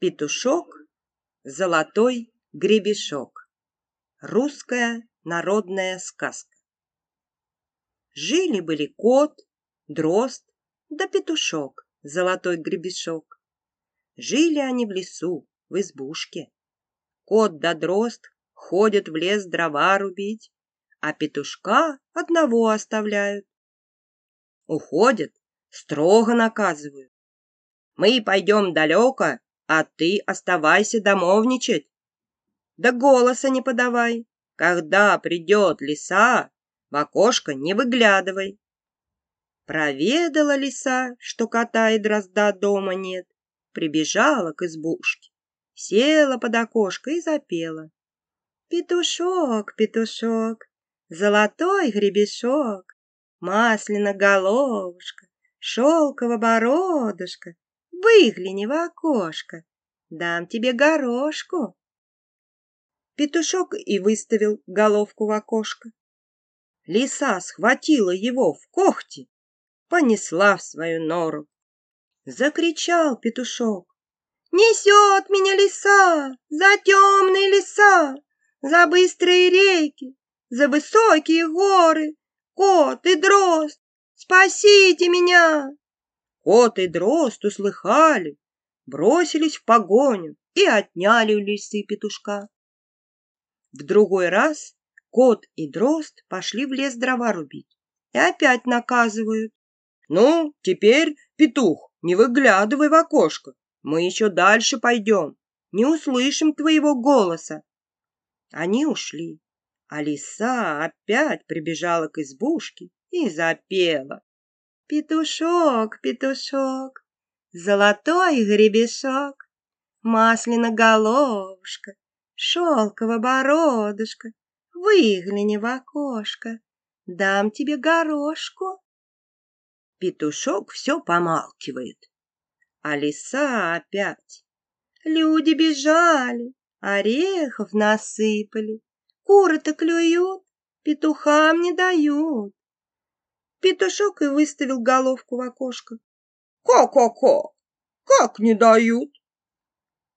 Петушок, золотой гребешок. Русская народная сказка. Жили-были кот, дрозд да петушок, золотой гребешок. Жили они в лесу, в избушке. Кот да дрозд ходят в лес дрова рубить, а петушка одного оставляют. Уходят, строго наказывают. Мы пойдем далеко а ты оставайся домовничать. Да голоса не подавай. Когда придет лиса, в окошко не выглядывай. Проведала лиса, что кота и дрозда дома нет, прибежала к избушке, села под окошко и запела. Петушок, петушок, золотой гребешок, масляно головушка, шелково бородушка, Выгляни в окошко, дам тебе горошку. Петушок и выставил головку в окошко. Лиса схватила его в когти, понесла в свою нору. Закричал петушок. Несет меня лиса за темные леса, за быстрые реки, за высокие горы. Кот и дрозд, спасите меня! Кот и дрозд услыхали, бросились в погоню и отняли у лисы петушка. В другой раз кот и дрозд пошли в лес дрова рубить и опять наказывают. «Ну, теперь, петух, не выглядывай в окошко, мы еще дальше пойдем, не услышим твоего голоса». Они ушли, а лиса опять прибежала к избушке и запела. Петушок, петушок, золотой гребешок, Маслина головушка, шелково бородушка, Выгляни в окошко, дам тебе горошку. Петушок все помалкивает, а лиса опять. Люди бежали, орехов насыпали, Куры-то клюют, петухам не дают. Петушок и выставил головку в окошко. «Ко-ко-ко! Как не дают?»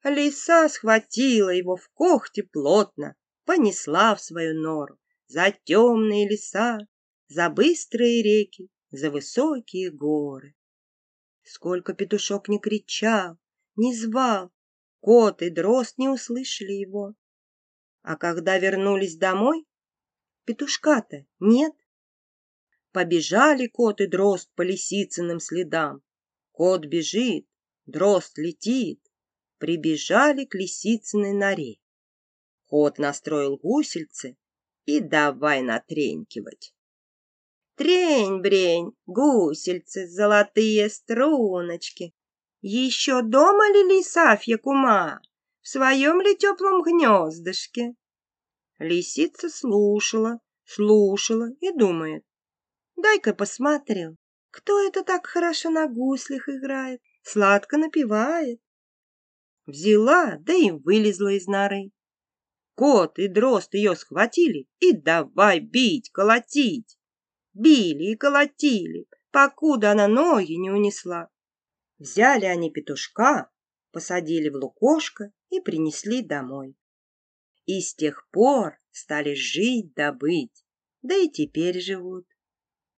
Лиса схватила его в когти плотно, понесла в свою нору за темные леса, за быстрые реки, за высокие горы. Сколько петушок не кричал, не звал, кот и дрозд не услышали его. А когда вернулись домой, петушка-то нет. Побежали кот и дрозд по лисицыным следам. Кот бежит, дрозд летит. Прибежали к лисицыной норе. Кот настроил гусельце и давай натренькивать. Трень-брень, гусельцы, золотые струночки. Еще дома ли лисафья кума? В своем ли теплом гнездышке? Лисица слушала, слушала и думает. Дай-ка посмотрю, кто это так хорошо на гуслях играет, сладко напевает. Взяла, да и вылезла из норы. Кот и дрозд ее схватили и давай бить, колотить. Били и колотили, покуда она ноги не унесла. Взяли они петушка, посадили в лукошко и принесли домой. И с тех пор стали жить да да и теперь живут.